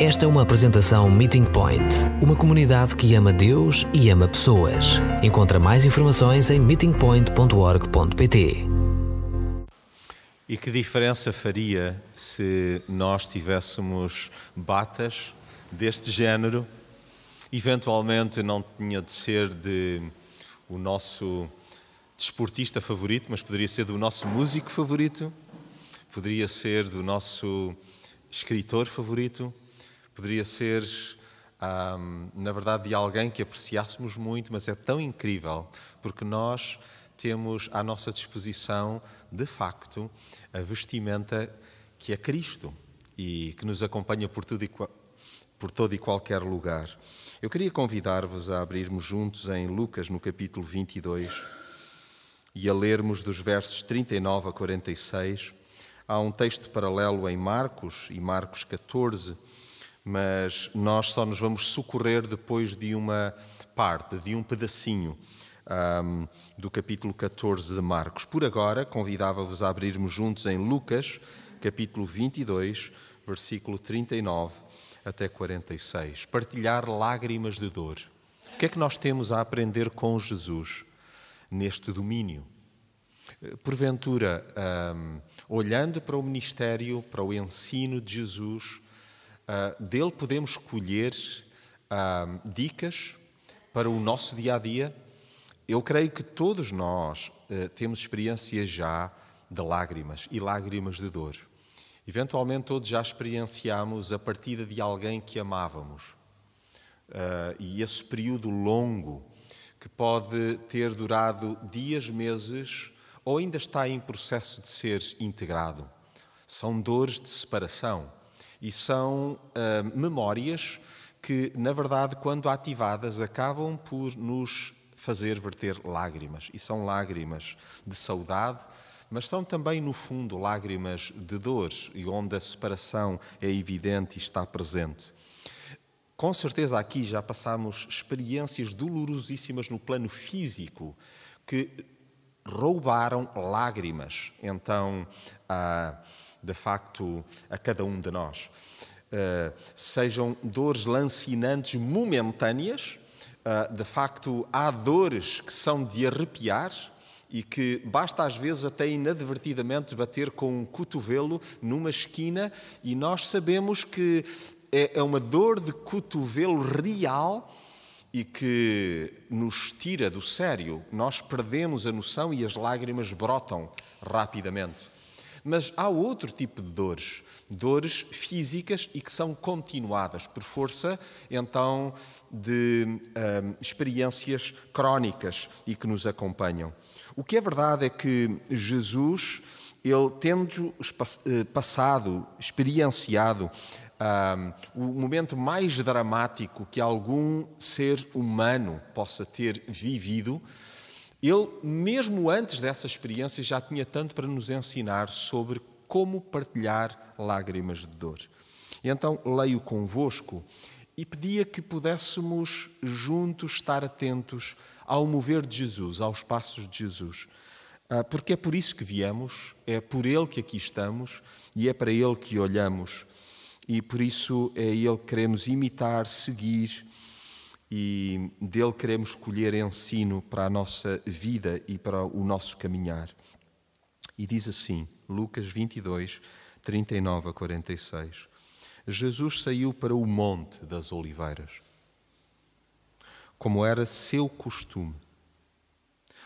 Esta é uma apresentação Meeting Point, uma comunidade que ama Deus e ama pessoas. Encontra mais informações em meetingpoint.org.pt. E que diferença faria se nós tivéssemos batas deste género? Eventualmente não tinha de ser de o nosso desportista favorito, mas poderia ser do nosso músico favorito, poderia ser do nosso escritor favorito, poderia ser, na verdade, de alguém que apreciássemos muito, mas é tão incrível, porque nós temos à nossa disposição, de facto, a vestimenta que é Cristo e que nos acompanha por, tudo e, por todo e qualquer lugar. Eu queria convidar-vos a abrirmos juntos em Lucas, no capítulo 22, e a lermos dos versos 39 a 46. Há um texto paralelo em Marcos, e Marcos 14, mas nós só nos vamos socorrer depois de uma parte, de um pedacinho um, do capítulo 14 de Marcos. Por agora, convidava-vos a abrirmos juntos em Lucas, capítulo 22, versículo 39 até 46. Partilhar lágrimas de dor. O que é que nós temos a aprender com Jesus neste domínio? Porventura, um, olhando para o ministério, para o ensino de Jesus, uh, dele podemos colher uh, dicas para o nosso dia a dia. Eu creio que todos nós uh, temos experiências já de lágrimas e lágrimas de dor. Eventualmente, todos já experienciamos a partida de alguém que amávamos. e esse período longo, que pode ter durado dias, meses, ou ainda está em processo de ser integrado. São dores de separação e são uh, memórias que, na verdade, quando ativadas, acabam por nos fazer verter lágrimas. E são lágrimas de saudade, mas são também, no fundo, lágrimas de dor, e onde a separação é evidente e está presente. Com certeza aqui já passamos experiências dolorosíssimas no plano físico que roubaram lágrimas, então, ah, de facto, a cada um de nós. Uh, sejam dores lancinantes momentâneas, uh, de facto, há dores que são de arrepiar e que basta às vezes até inadvertidamente bater com um cotovelo numa esquina e nós sabemos que é, é uma dor de cotovelo real e que nos tira do sério. Nós perdemos a noção e as lágrimas brotam rapidamente. Mas há outro tipo de dores, dores físicas e que são continuadas por força, então, de hum, experiências crónicas e que nos acompanham. O que é verdade é que Jesus, ele tendo eh, passado, experienciado um, o momento mais dramático que algum ser humano possa ter vivido, ele, mesmo antes dessa experiência, já tinha tanto para nos ensinar sobre como partilhar lágrimas de dor. E então leio convosco e pedia que pudéssemos juntos estar atentos ao mover de Jesus, aos passos de Jesus. Ah, porque é por isso que viemos, é por Ele que aqui estamos e é para Ele que olhamos e por isso é Ele que queremos imitar, seguir e dele queremos colher ensino para a nossa vida e para o nosso caminhar. E diz assim, Lucas 22, 39 a 46. Jesus saiu para o Monte das Oliveiras, como era seu costume.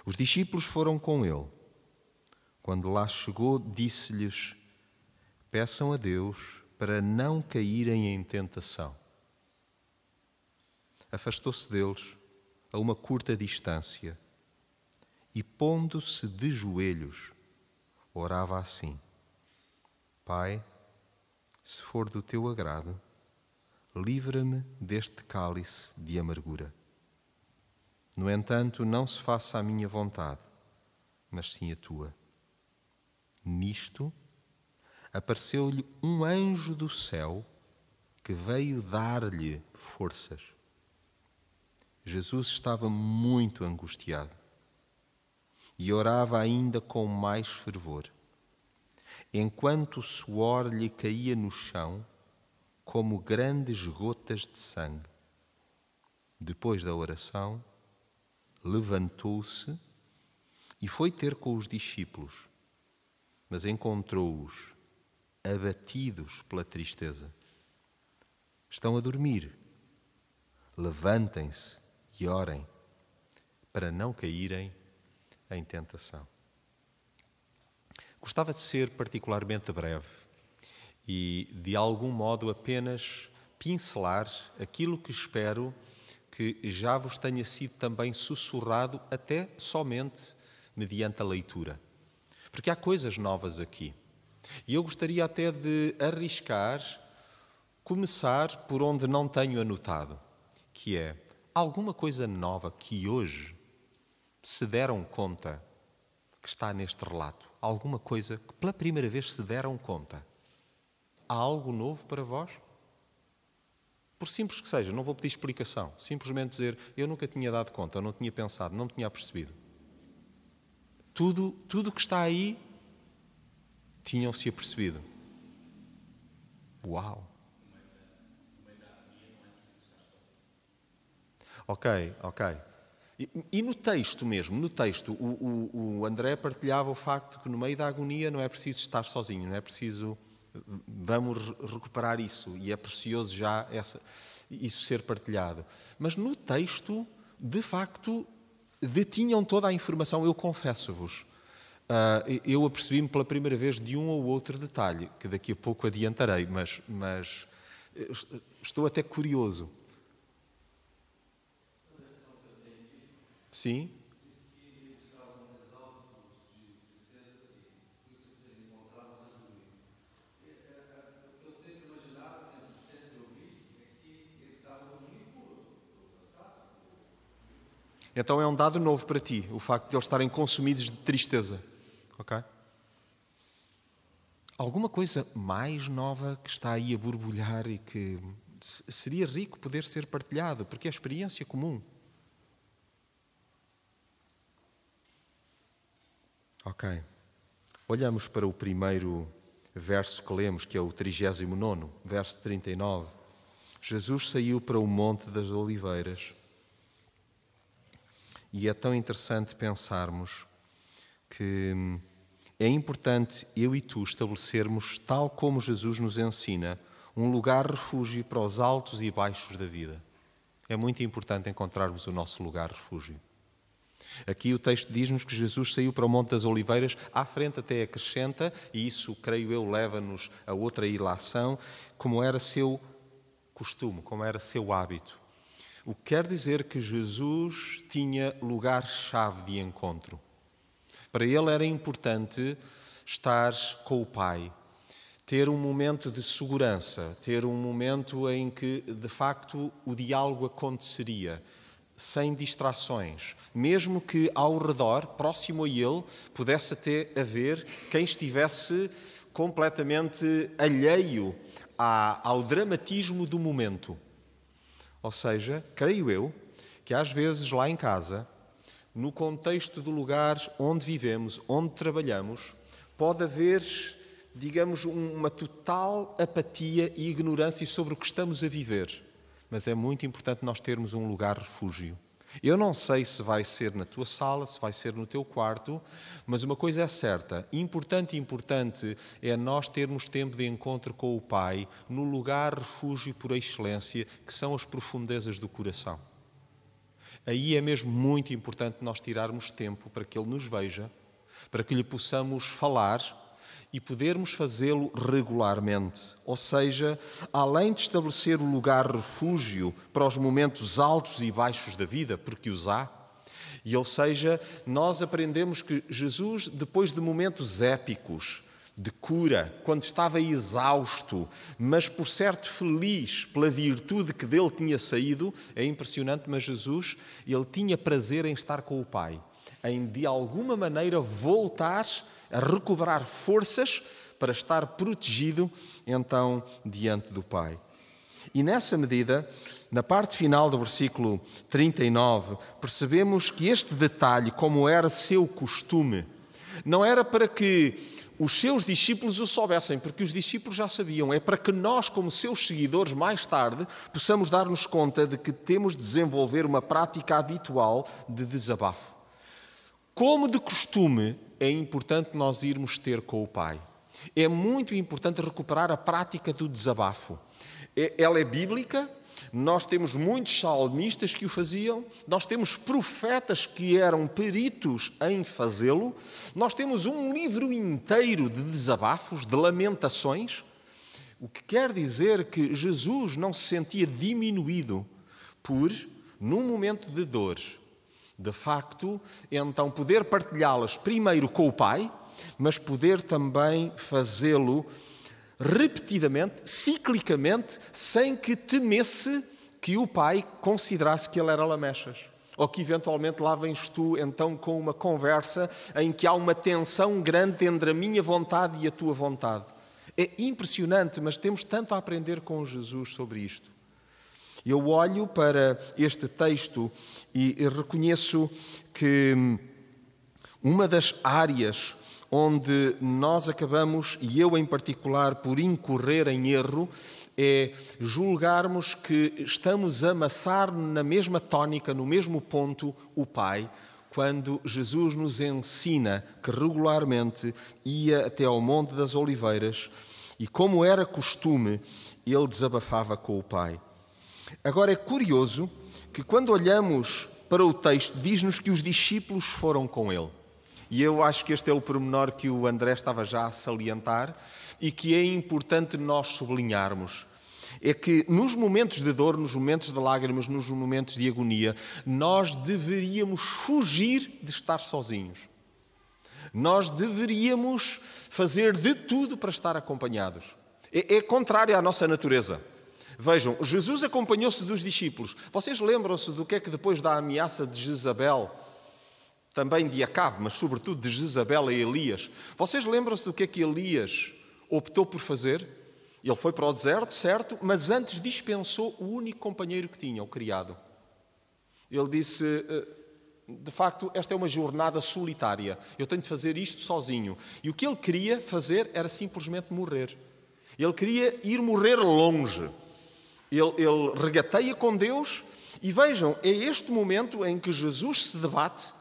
Os discípulos foram com ele. Quando lá chegou, disse-lhes: Peçam a Deus para não caírem em tentação. Afastou-se deles a uma curta distância e, pondo-se de joelhos, orava assim: Pai, se for do teu agrado, livra-me deste cálice de amargura. No entanto, não se faça a minha vontade, mas sim a tua. Nisto, apareceu-lhe um anjo do céu que veio dar-lhe forças. Jesus estava muito angustiado e orava ainda com mais fervor. Enquanto o suor lhe caía no chão, como grandes gotas de sangue. Depois da oração, levantou-se e foi ter com os discípulos, mas encontrou-os abatidos pela tristeza. Estão a dormir. Levantem-se e orem para não caírem em tentação. Gostava de ser particularmente breve e, de algum modo, apenas pincelar aquilo que espero que já vos tenha sido também sussurrado, até somente mediante a leitura. Porque há coisas novas aqui. E eu gostaria até de arriscar começar por onde não tenho anotado, que é alguma coisa nova que hoje se deram conta que está neste relato. Alguma coisa que pela primeira vez se deram conta. Há algo novo para vós? Por simples que seja, não vou pedir explicação. Simplesmente dizer, eu nunca tinha dado conta, eu não tinha pensado, não tinha percebido. Tudo, tudo que está aí, tinham-se apercebido. Uau! Ok, ok. E, e, no texto mesmo, no texto, o, o, o André partilhava o facto que no meio da agonia não é preciso estar sozinho, não é preciso Vamos recuperar isso e é precioso já essa, isso ser partilhado. Mas no texto, de facto, detinham toda a informação, eu confesso-vos. Uh, eu apercebi-me pela primeira vez de um ou outro detalhe, que daqui a pouco adiantarei, mas, mas estou até curioso. Sim? Então é um dado novo para ti, o facto de eles estarem consumidos de tristeza. Ok? Alguma coisa mais nova que está aí a borbulhar e que seria rico poder ser partilhado, porque é experiência comum. Ok. Olhamos para o primeiro verso que lemos, que é o 39, verso 39. Jesus saiu para o Monte das Oliveiras e é tão interessante pensarmos que hum, é importante eu e tu estabelecermos, tal como Jesus nos ensina, um lugar refúgio para os altos e baixos da vida. É muito importante encontrarmos o nosso lugar refúgio. Aqui o texto diz-nos que Jesus saiu para o Monte das Oliveiras, à frente até acrescenta, e isso, creio eu, leva-nos a outra ilação, como era seu costume, como era seu hábito. O que quer dizer que Jesus tinha lugar-chave de encontro. Para ele era importante estar com o Pai, ter um momento de segurança, ter um momento em que, de facto, o diálogo aconteceria, sem distrações, mesmo que ao redor, próximo a ele, pudesse até haver quem estivesse completamente alheio ao dramatismo do momento. Ou seja, creio eu que às vezes lá em casa, no contexto do lugar onde vivemos, onde trabalhamos, pode haver, digamos, uma total apatia e ignorância sobre o que estamos a viver. Mas é muito importante nós termos um lugar refúgio. Eu não sei se vai ser na tua sala, se vai ser no teu quarto, mas uma coisa é certa: importante, importante é nós termos tempo de encontro com o Pai no lugar refúgio por excelência, que são as profundezas do coração. Aí é mesmo muito importante nós tirarmos tempo para que Ele nos veja, para que lhe possamos falar e podermos fazê-lo regularmente. Ou seja, além de estabelecer o lugar refúgio para os momentos altos e baixos da vida, porque os há, e ou seja, nós aprendemos que Jesus, depois de momentos épicos, de cura, quando estava exausto, mas por certo feliz pela virtude que dele tinha saído, é impressionante, mas Jesus, ele tinha prazer em estar com o Pai, em de alguma maneira voltar a recobrar forças para estar protegido então diante do Pai. E nessa medida, na parte final do versículo 39, percebemos que este detalhe, como era seu costume, não era para que os seus discípulos o soubessem, porque os discípulos já sabiam. É para que nós, como seus seguidores, mais tarde, possamos dar-nos conta de que temos de desenvolver uma prática habitual de desabafo. Como de costume, é importante nós irmos ter com o Pai. É muito importante recuperar a prática do desabafo. É, ela é bíblica, nós temos muitos salmistas que o faziam, nós temos profetas que eram peritos em fazê-lo, nós temos um livro inteiro de desabafos, de lamentações, o que quer dizer que Jesus não se sentia diminuído por, num momento de dor, de facto, então poder partilhá-las primeiro com o Pai, mas poder também fazê-lo repetidamente, ciclicamente, sem que temesse que o pai considerasse que ele era lamechas. Ou que eventualmente lá vens tu então com uma conversa em que há uma tensão grande entre a minha vontade e a tua vontade. É impressionante, mas temos tanto a aprender com Jesus sobre isto. Eu olho para este texto e reconheço que uma das áreas onde nós acabamos, e eu em particular, por incorrer em erro, é julgarmos que estamos a amassar na mesma tónica, no mesmo ponto, o Pai, quando Jesus nos ensina que regularmente ia até ao Monte das Oliveiras e, como era costume, ele desabafava com o Pai. Agora é curioso que, quando olhamos para o texto, diz-nos que os discípulos foram com ele. E eu acho que este é o pormenor que o André estava já a salientar e que é importante nós sublinharmos. É que nos momentos de dor, nos momentos de lágrimas, nos momentos de agonia, nós deveríamos fugir de estar sozinhos. Nós deveríamos fazer de tudo para estar acompanhados. É, é contrário à nossa natureza. Vejam, Jesus acompanhou-se dos discípulos. Vocês lembram-se do que é que depois da ameaça de Jezabel também de Acabe, mas sobretudo de Jezabel e Elias. Vocês lembram-se do que é que Elias optou por fazer? Ele foi para o deserto, certo, mas antes dispensou o único companheiro que tinha, o criado. Ele disse: eh, De facto, esta é uma jornada solitária. Eu tenho de fazer isto sozinho. E o que ele queria fazer era simplesmente morrer. Ele queria ir morrer longe. Ele, ele regateia com Deus. E vejam, é este momento em que Jesus se debate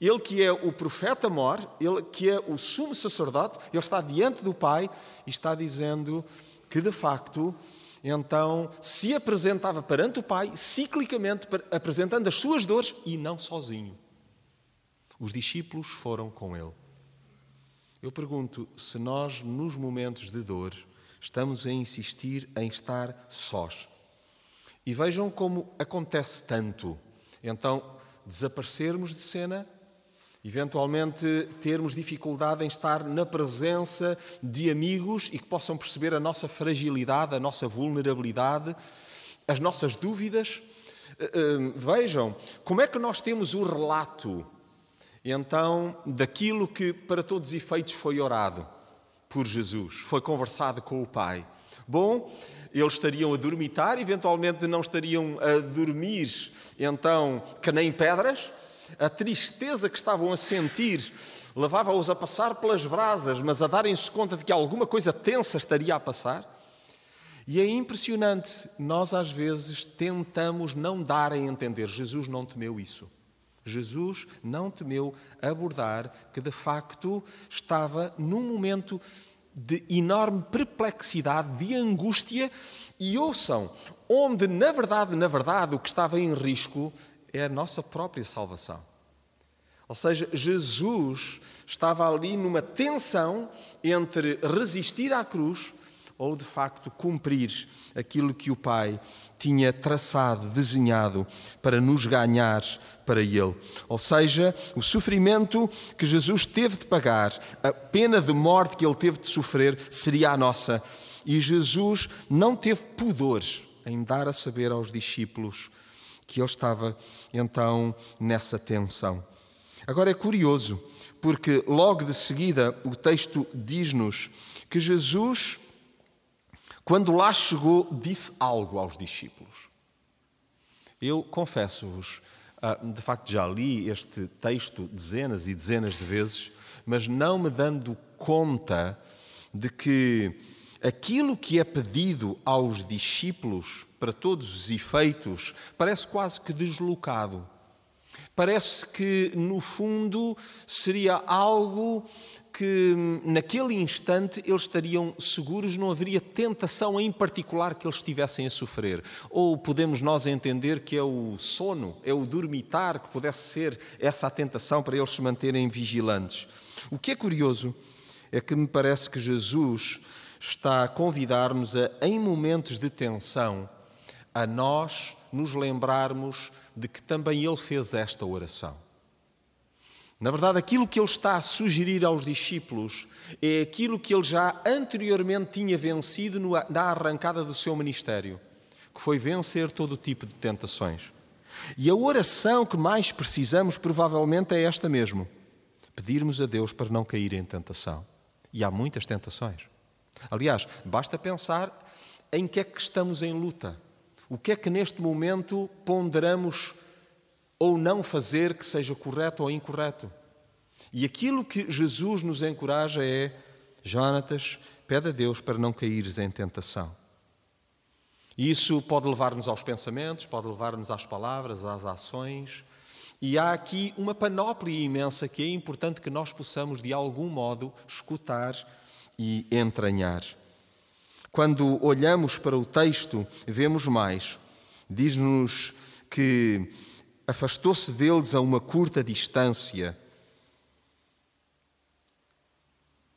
ele que é o profeta mor, ele que é o sumo sacerdote, ele está diante do Pai e está dizendo que de facto então se apresentava perante o Pai ciclicamente apresentando as suas dores e não sozinho. Os discípulos foram com ele. Eu pergunto se nós nos momentos de dor estamos a insistir em estar sós. E vejam como acontece tanto. Então, desaparecermos de cena eventualmente termos dificuldade em estar na presença de amigos e que possam perceber a nossa fragilidade, a nossa vulnerabilidade, as nossas dúvidas. Eh, eh, vejam, como é que nós temos o relato, então, daquilo que, para todos os efeitos, foi orado por Jesus, foi conversado com o Pai. Bom, eles estariam a dormitar, eventualmente não estariam a dormir, então, que nem pedras, a tristeza que estavam a sentir levava-os a passar pelas brasas, mas a darem-se conta de que alguma coisa tensa estaria a passar. E é impressionante, nós às vezes tentamos não dar a entender. Jesus não temeu isso. Jesus não temeu abordar que de facto estava num momento de enorme perplexidade, de angústia, e ouçam, onde na verdade, na verdade, o que estava em risco é a nossa própria salvação. Ou seja, Jesus estava ali numa tensão entre resistir à cruz ou de facto cumprir aquilo que o Pai tinha traçado, desenhado para nos ganhar para Ele. Ou seja, o sofrimento que Jesus teve de pagar, a pena de morte que Ele teve de sofrer, seria a nossa. E Jesus não teve pudor em dar a saber aos discípulos que ele estava então nessa tensão. Agora é curioso, porque logo de seguida o texto diz-nos que Jesus, quando lá chegou, disse algo aos discípulos. Eu confesso-vos, ah, de facto já li este texto dezenas e dezenas de vezes, mas não me dando conta de que aquilo que é pedido aos discípulos, para todos os efeitos, parece quase que deslocado. Parece que, no fundo, seria algo que, naquele instante, eles estariam seguros, não haveria tentação em particular que eles estivessem a sofrer. Ou podemos nós entender que é o sono, é o dormitar, que pudesse ser essa a tentação para eles se manterem vigilantes. O que é curioso é que me parece que Jesus está a convidar-nos a, em momentos de tensão, a nós nos lembrarmos de que também ele fez esta oração. Na verdade, aquilo que ele está a sugerir aos discípulos é aquilo que ele já anteriormente tinha vencido na arrancada do seu ministério, que foi vencer todo tipo de tentações. E a oração que mais precisamos, provavelmente, é esta mesmo: pedirmos a Deus para não cair em tentação. E há muitas tentações. Aliás, basta pensar em que é que estamos em luta. O que é que neste momento ponderamos ou não fazer que seja correto ou incorreto? E aquilo que Jesus nos encoraja é: Jonatas, pede a Deus para não caíres em tentação. E isso pode levar-nos aos pensamentos, pode levar-nos às palavras, às ações. E há aqui uma panóplia imensa que é importante que nós possamos, de algum modo, escutar e entranhar. Quando olhamos para o texto, vemos mais. Diz-nos que afastou-se deles a uma curta distância.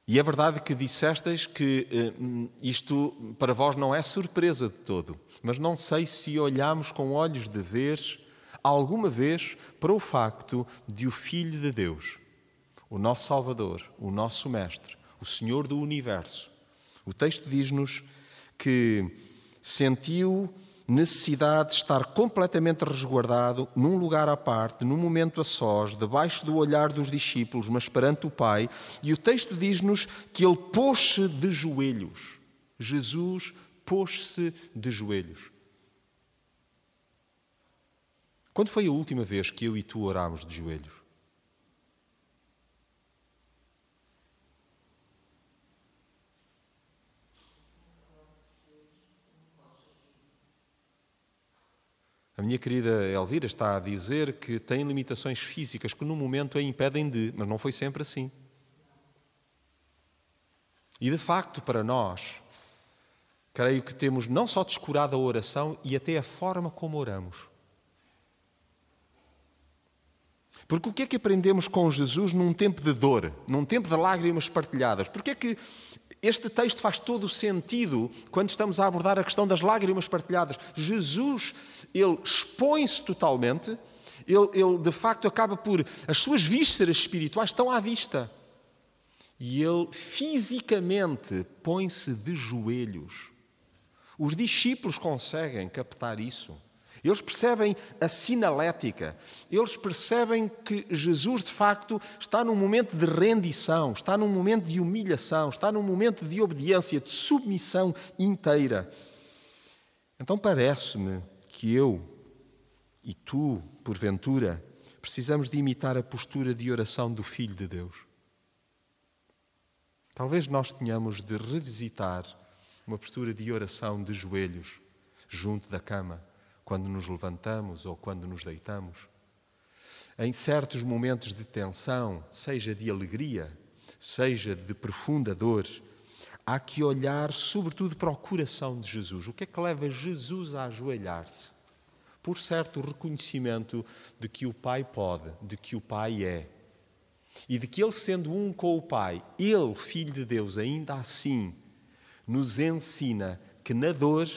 E é verdade que dissestes que eh, isto para vós não é surpresa de todo, mas não sei se olhamos com olhos de ver alguma vez para o facto de o Filho de Deus, o nosso Salvador, o nosso Mestre, o Senhor do universo. O texto diz-nos que sentiu necessidade de estar completamente resguardado num lugar à parte, num momento a sós, debaixo do olhar dos discípulos, mas perante o Pai. E o texto diz-nos que ele pôs-se de joelhos. Jesus pôs-se de joelhos. Quando foi a última vez que eu e tu orámos de joelhos? A minha querida Elvira está a dizer que tem limitações físicas que no momento a impedem de, mas não foi sempre assim. E de facto, para nós, creio que temos não só descurado a oração e até a forma como oramos. Porque o que é que aprendemos com Jesus num tempo de dor, num tempo de lágrimas partilhadas? Porque é que este texto faz todo o sentido quando estamos a abordar a questão das lágrimas partilhadas. Jesus, ele expõe-se totalmente, ele, ele de facto acaba por. As suas vísceras espirituais estão à vista. E ele fisicamente põe-se de joelhos. Os discípulos conseguem captar isso. Eles percebem a sinalética, eles percebem que Jesus, de facto, está num momento de rendição, está num momento de humilhação, está num momento de obediência, de submissão inteira. Então parece-me que eu e tu, porventura, precisamos de imitar a postura de oração do Filho de Deus. Talvez nós tenhamos de revisitar uma postura de oração de joelhos junto da cama quando nos levantamos ou quando nos deitamos. Em certos momentos de tensão, seja de alegria, seja de profunda dor, há que olhar sobretudo para o coração de Jesus. O que é que leva Jesus a ajoelhar-se? Por certo reconhecimento de que o Pai pode, de que o Pai é. E de que Ele, sendo um com o Pai, Ele, Filho de Deus, ainda assim, nos ensina que na dor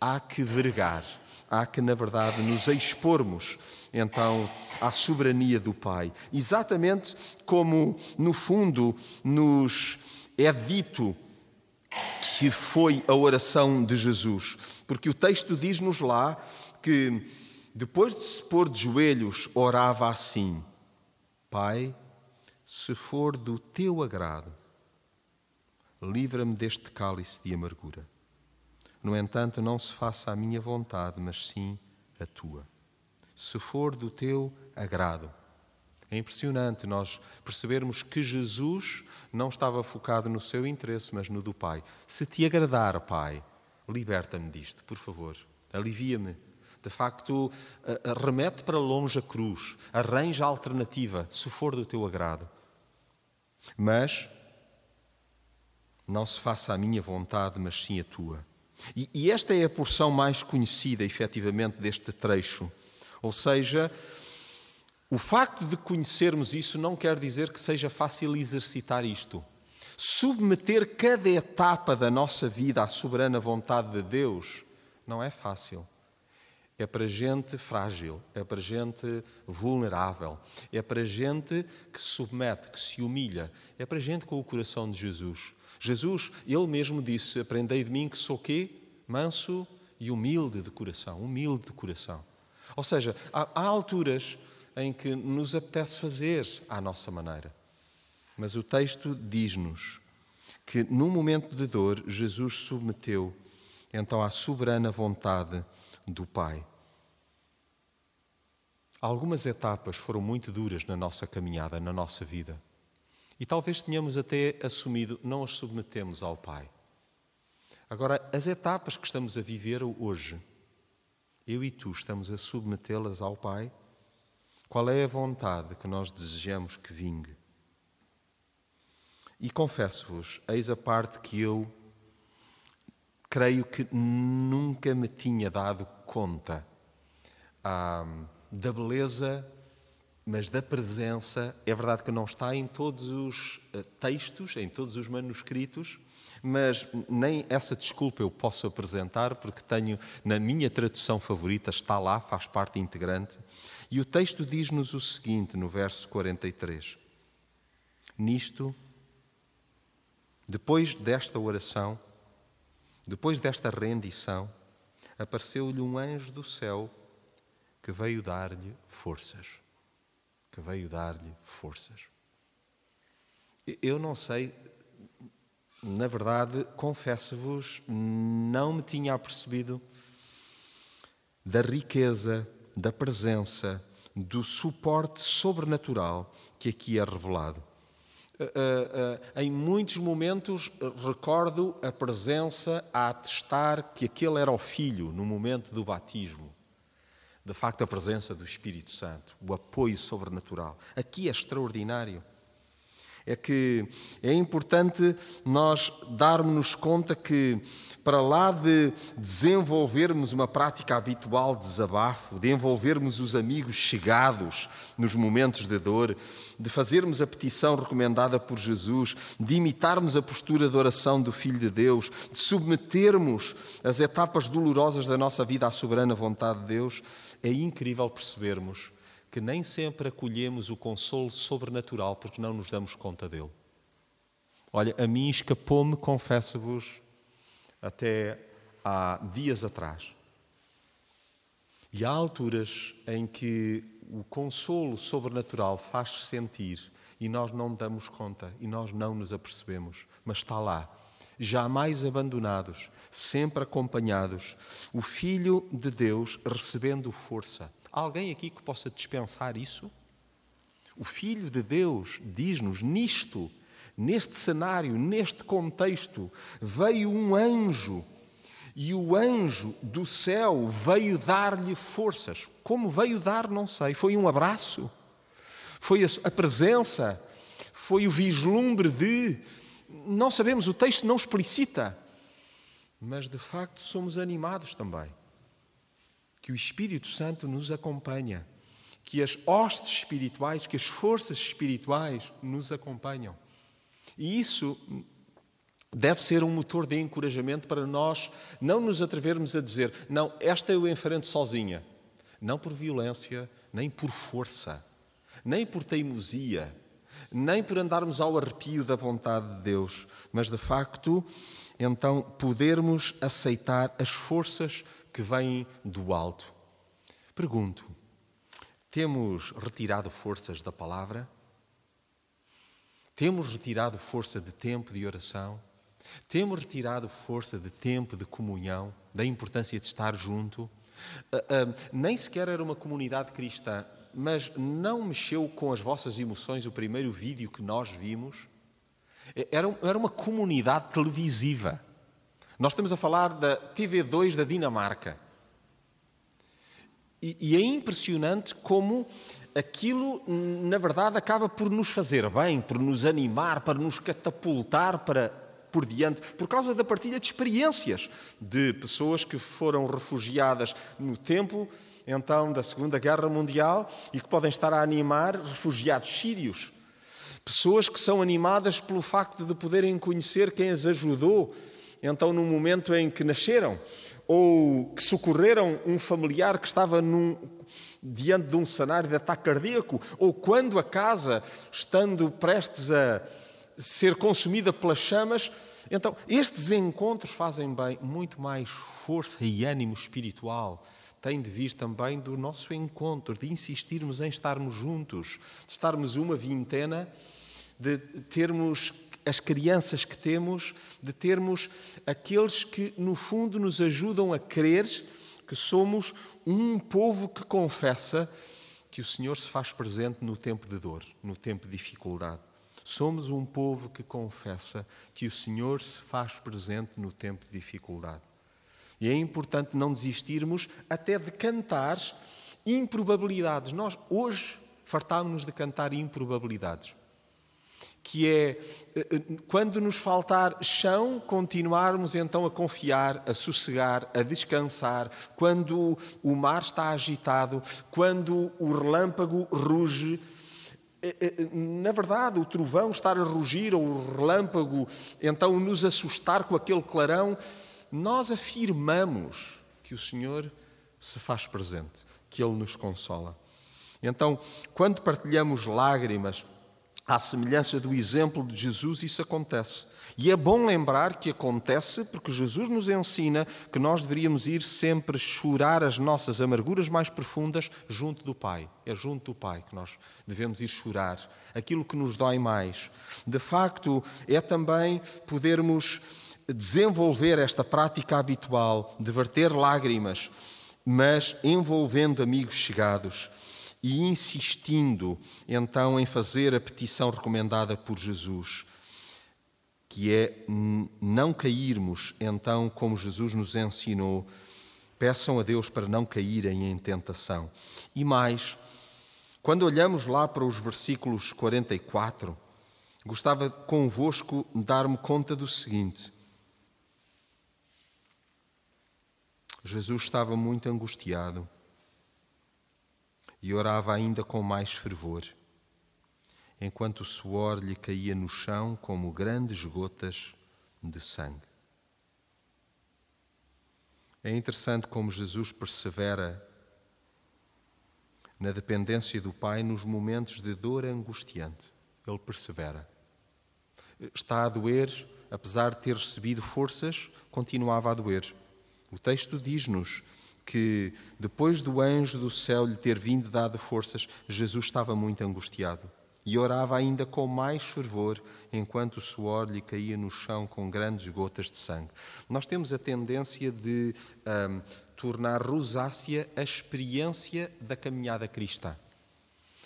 há que vergar, há que, na verdade, nos expormos então à soberania do Pai. Exatamente como, no fundo, nos é dito que foi a oração de Jesus. Porque o texto diz-nos lá que, depois de se pôr de joelhos, orava assim: Pai, se for do teu agrado, livra-me deste cálice de amargura. No entanto, não se faça a minha vontade, mas sim a tua. Se for do teu agrado. É impressionante nós percebermos que Jesus não estava focado no seu interesse, mas no do Pai. Se te agradar, Pai, liberta-me disto, por favor. Alivia-me. De facto, remete para longe a cruz. Arranja a alternativa, se for do teu agrado. Mas não se faça a minha vontade, mas sim a tua. E, e esta é a porção mais conhecida, efetivamente, deste trecho. Ou seja, o facto de conhecermos isso não quer dizer que seja fácil exercitar isto. Submeter cada etapa da nossa vida à soberana vontade de Deus não é fácil. É para gente frágil, é para gente vulnerável, é para gente que se submete, que se humilha, é para gente com o coração de Jesus. Jesus, ele mesmo disse: Aprendei de mim que sou quê? Manso e humilde de coração. Humilde de coração. Ou seja, há, há alturas em que nos apetece fazer à nossa maneira. Mas o texto diz-nos que num momento de dor, Jesus submeteu então à soberana vontade do Pai. Algumas etapas foram muito duras na nossa caminhada, na nossa vida. E talvez tenhamos até assumido, não as submetemos ao Pai. Agora, as etapas que estamos a viver hoje, eu e tu estamos a submetê-las ao Pai? Qual é a vontade que nós desejamos que vingue? E confesso-vos, eis a parte que eu creio que nunca me tinha dado conta ah, da beleza mas da presença, é verdade que não está em todos os eh, textos, em todos os manuscritos, mas nem essa desculpa eu posso apresentar, porque tenho na minha tradução favorita, está lá, faz parte integrante. E o texto diz-nos o seguinte, no verso 43. Nisto, depois desta oração, depois desta rendição, apareceu-lhe um anjo do céu que veio dar-lhe forças que veio dar-lhe forças. Eu não sei, na verdade, confesso-vos, não me tinha apercebido da riqueza, da presença, do suporte sobrenatural que aqui é revelado. Uh, uh, uh, em muitos momentos recordo a presença a atestar que aquele era o filho no momento do batismo de facto, a presença do Espírito Santo, o apoio sobrenatural. Aqui é extraordinário. É que é importante nós darmos-nos conta que, para lá de desenvolvermos uma prática habitual de desabafo, de envolvermos os amigos chegados nos momentos de dor, de fazermos a petição recomendada por Jesus, de imitarmos a postura de oração do Filho de Deus, de submetermos as etapas dolorosas da nossa vida à soberana vontade de Deus, é incrível percebermos que nem sempre acolhemos o consolo sobrenatural porque não nos damos conta dele. Olha, a mim escapou-me, confesso-vos, até há dias atrás. E há alturas em que o consolo sobrenatural faz-se sentir e nós não damos conta e nós não nos apercebemos, mas está lá jamais abandonados, sempre acompanhados. O Filho de Deus recebendo força. Há alguém aqui que possa dispensar isso? O Filho de Deus diz-nos nisto, neste cenário, neste contexto, veio um anjo e o anjo do céu veio dar-lhe forças. Como veio dar, não sei. Foi um abraço, foi a presença, foi o vislumbre de não sabemos, o texto não explicita, mas de facto somos animados também. Que o Espírito Santo nos acompanha, que as hostes espirituais, que as forças espirituais nos acompanham. E isso deve ser um motor de encorajamento para nós não nos atrevermos a dizer, não, esta eu enfrento sozinha. Não por violência, nem por força, nem por teimosia nem por andarmos ao arrepio da vontade de Deus, mas de facto, então, podermos aceitar as forças que vêm do alto. Pergunto: temos retirado forças da palavra? Temos retirado força de tempo de oração? Temos retirado força de tempo de comunhão, da importância de estar junto? Uh, uh, nem sequer era uma comunidade cristã mas não mexeu com as vossas emoções o primeiro vídeo que nós vimos? Era, era uma comunidade televisiva. Nós estamos a falar da TV2 da Dinamarca. E, e é impressionante como aquilo, na verdade, acaba por nos fazer bem, por nos animar, para nos catapultar para por diante, por causa da partilha de experiências de pessoas que foram refugiadas no tempo, então, da Segunda Guerra Mundial e que podem estar a animar refugiados sírios. Pessoas que são animadas pelo facto de poderem conhecer quem as ajudou, então, no momento em que nasceram, ou que socorreram um familiar que estava num, diante de um cenário de ataque cardíaco, ou quando a casa, estando prestes a ser consumida pelas chamas. Então, estes encontros fazem bem, muito mais força e ânimo espiritual tem de vir também do nosso encontro, de insistirmos em estarmos juntos, de estarmos uma vintena, de termos as crianças que temos, de termos aqueles que, no fundo, nos ajudam a crer que somos um povo que confessa que o Senhor se faz presente no tempo de dor, no tempo de dificuldade. Somos um povo que confessa que o Senhor se faz presente no tempo de dificuldade. E é importante não desistirmos até de cantar improbabilidades. Nós hoje fartámos-nos de cantar improbabilidades. Que é, eh, eh, quando nos faltar chão, continuarmos então a confiar, a sossegar, a descansar. Quando o mar está agitado, quando o relâmpago ruge, é, na verdade, o trovão estar a rugir ou o relâmpago, então nos assustar com aquele clarão, nós afirmamos que o Senhor se faz presente, que Ele nos consola. Então, quando partilhamos lágrimas, à semelhança do exemplo de Jesus, isso acontece. E é bom lembrar que acontece porque Jesus nos ensina que nós deveríamos ir sempre chorar as nossas amarguras mais profundas junto do Pai. É junto do Pai que nós devemos ir chorar aquilo que nos dói mais. De facto, é também podermos desenvolver esta prática habitual de verter lágrimas, mas envolvendo amigos chegados e insistindo então em fazer a petição recomendada por Jesus que é não cairmos, então, como Jesus nos ensinou, peçam a Deus para não caírem em tentação. E mais, quando olhamos lá para os versículos 44, gostava convosco dar-me conta do seguinte. Jesus estava muito angustiado e orava ainda com mais fervor enquanto o suor lhe caía no chão como grandes gotas de sangue. É interessante como Jesus persevera na dependência do Pai nos momentos de dor angustiante. Ele persevera. Está a doer, apesar de ter recebido forças, continuava a doer. O texto diz-nos que depois do anjo do céu lhe ter vindo dado forças, Jesus estava muito angustiado e orava ainda com mais fervor enquanto o suor lhe caía no chão com grandes gotas de sangue. Nós temos a tendência de um, tornar rosácea a experiência da caminhada cristã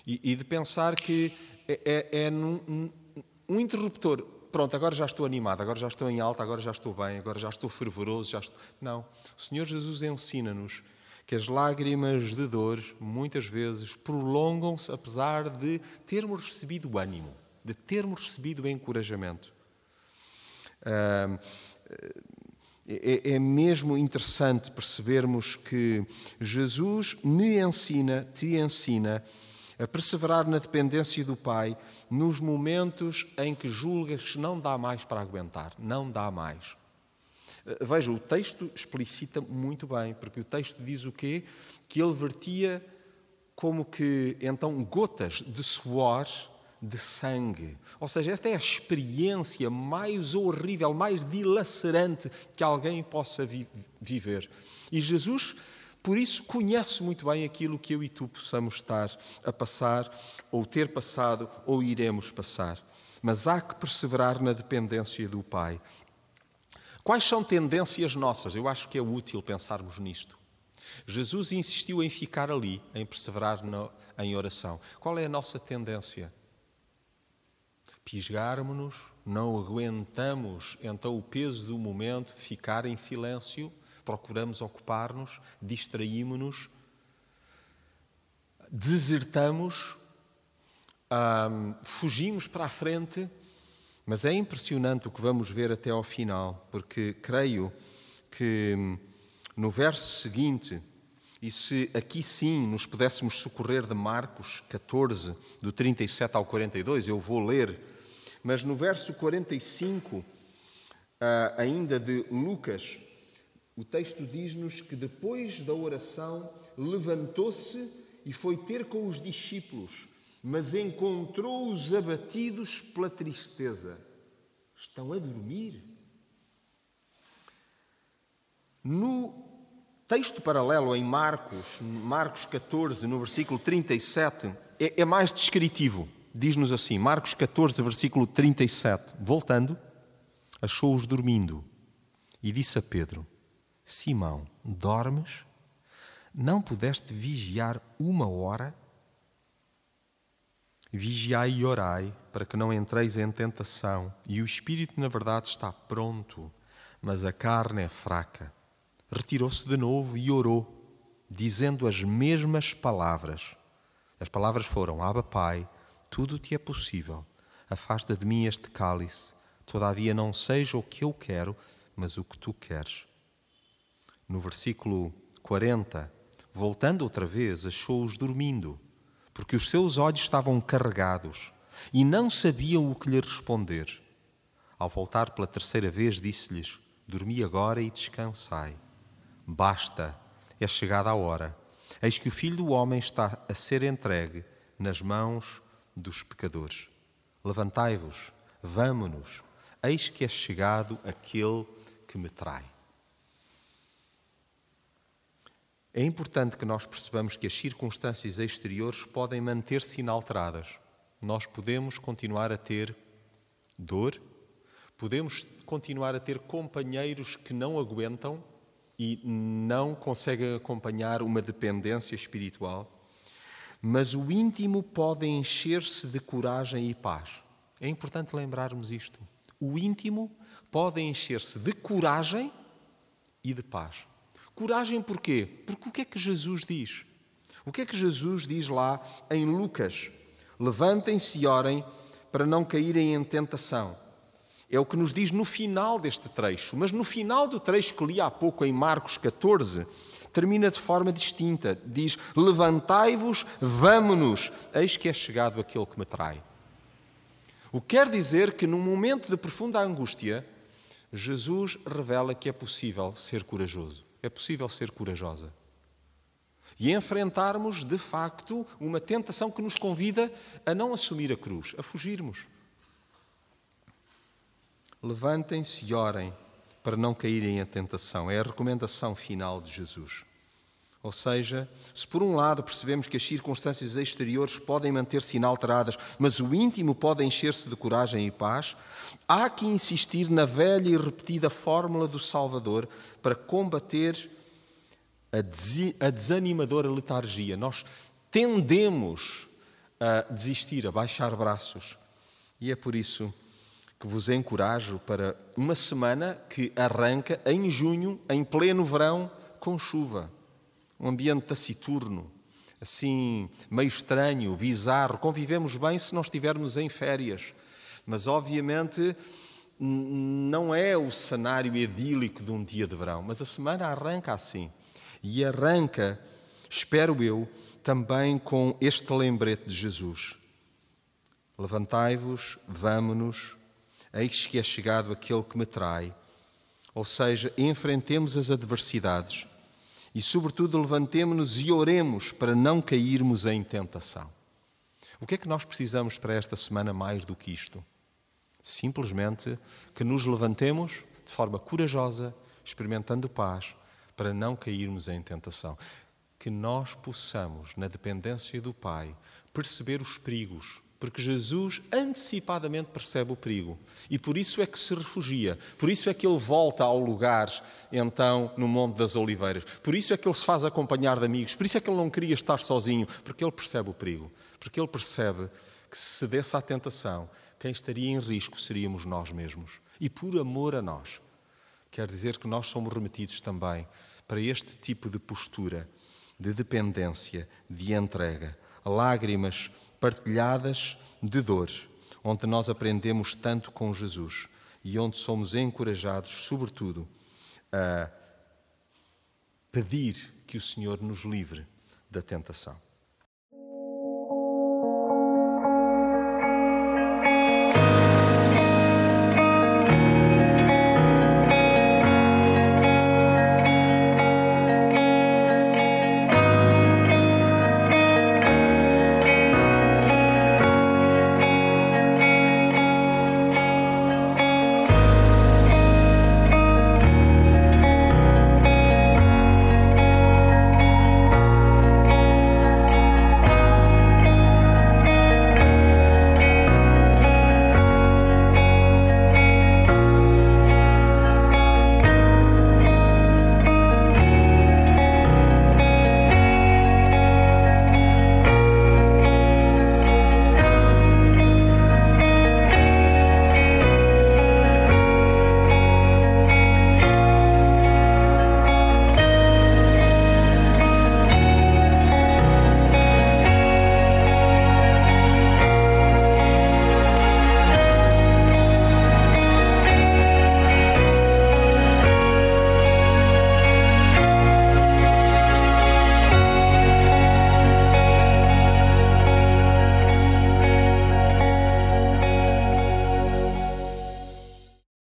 e, e de pensar que é, é, é num, um interruptor. Pronto, agora já estou animado, agora já estou em alta, agora já estou bem, agora já estou fervoroso. Já estou... Não. O Senhor Jesus ensina-nos que as lágrimas de dor muitas vezes prolongam-se apesar de termos recebido ânimo, de termos recebido encorajamento. É, é, mesmo interessante percebermos que Jesus me ensina, te ensina, a perseverar na dependência do Pai nos momentos em que julgas que não dá mais para aguentar, não dá mais. Eh, veja, o texto explicita muito bem, porque o texto diz o quê? Que ele vertia como que, então, gotas de suor de sangue. Ou seja, esta é a experiência mais horrível, mais dilacerante que alguém possa vi viver. E Jesus, por isso, conhece muito bem aquilo que eu e tu possamos estar a passar, ou ter passado, ou iremos passar. Mas há que perseverar na dependência do Pai. Quais são tendências nossas? Eu acho que é útil pensarmos nisto. Jesus insistiu em ficar ali, em perseverar no, em oração. Qual é a nossa tendência? Pisgarmos-nos, não aguentamos então o peso do momento de ficar em silêncio, procuramos ocupar-nos, distraímos-nos, desertamos, fugimos para a frente, mas é impressionante o que vamos ver até ao final, porque creio que hum, no verso seguinte, e se aqui sim nos pudéssemos socorrer de Marcos 14, do 37 ao 42, eu vou ler, mas no verso 45, ah, ainda de Lucas, o texto diz-nos que depois da oração levantou-se e foi ter com os discípulos, mas encontrou-os abatidos pela tristeza. Estão a dormir. No texto paralelo em Marcos, Marcos 14, no versículo 37, é, é mais descritivo. Diz-nos assim, Marcos 14, versículo 37. Voltando, achou-os dormindo e disse a Pedro: Simão, dormes? Não pudeste vigiar uma hora? Vigiai e orai, para que não entreis em tentação. E o espírito, na verdade, está pronto, mas a carne é fraca retirou-se de novo e orou, dizendo as mesmas palavras. As palavras foram: Abba, Pai, tudo te é possível. Afasta de mim este cálice. Todavia não seja o que eu quero, mas o que tu queres. No versículo 40, voltando outra vez, achou-os dormindo, porque os seus olhos estavam carregados e não sabiam o que lhe responder. Ao voltar pela terceira vez, disse-lhes: Dormi agora e descansai. Basta, é chegada a hora. Eis que o Filho do Homem está a ser entregue nas mãos dos pecadores. Levantai-vos, vamo-nos, eis que é chegado aquele que me trai. É importante que nós percebamos que as circunstâncias exteriores podem manter-se inalteradas. Nós podemos continuar a ter dor, podemos continuar a ter companheiros que não aguentam e não conseguem acompanhar uma dependência espiritual, mas o íntimo pode encher-se de coragem e paz. É importante lembrarmos isto. O íntimo pode encher-se de coragem e de paz. Coragem porquê? Porque o que é que Jesus diz? O que é que Jesus diz lá em Lucas? Levantem-se e orem para não caírem em tentação. É o que nos diz no final deste trecho. Mas no final do trecho que li há pouco em Marcos 14, termina de forma distinta. Diz: Levantai-vos, vamo-nos, eis que é chegado aquele que me trai. O que quer dizer que num momento de profunda angústia, Jesus revela que é possível ser corajoso, é possível ser corajosa. E enfrentarmos, de facto, uma tentação que nos convida a não assumir a cruz, a fugirmos. Levantem-se e orem para não caírem em tentação. É a recomendação final de Jesus. Ou seja, se por um lado percebemos que as circunstâncias exteriores podem manter-se inalteradas, mas o íntimo pode encher-se de coragem e paz, há que insistir na velha e repetida fórmula do Salvador para combater a desanimadora letargia. Nós tendemos a desistir, a baixar braços. E é por isso que vos encorajo para uma semana que arranca em junho, em pleno verão, com chuva. Um ambiente taciturno, assim, meio estranho, bizarro. Convivemos bem se não estivermos em férias, mas obviamente não é o cenário idílico de um dia de verão, mas a semana arranca assim. E arranca, espero eu, também com este lembrete de Jesus. Levantai-vos, vamo-nos eis que é chegado aquele que me trai. Ou seja, enfrentemos as adversidades e, sobretudo, levantemo-nos e oremos para não cairmos em tentação. O que é que nós precisamos para esta semana mais do que isto? Simplesmente que nos levantemos de forma corajosa, experimentando paz, para não cairmos em tentação. Que nós possamos, na dependência do Pai, perceber os perigos Porque Jesus antecipadamente percebe o perigo. E por isso é que se refugia, por isso é que ele volta ao lugar, então, no Monte das Oliveiras, por isso é que ele se faz acompanhar de amigos, por isso é que ele não queria estar sozinho, porque ele percebe o perigo, porque ele percebe que se cedesse à tentação, quem estaria em risco seríamos nós mesmos. E por amor a nós, quer dizer que nós somos remetidos também para este tipo de postura, de dependência, de entrega, lágrimas partilhadas de dor, onde nós aprendemos tanto com Jesus e onde somos encorajados, sobretudo, a pedir que o Senhor nos livre da tentação.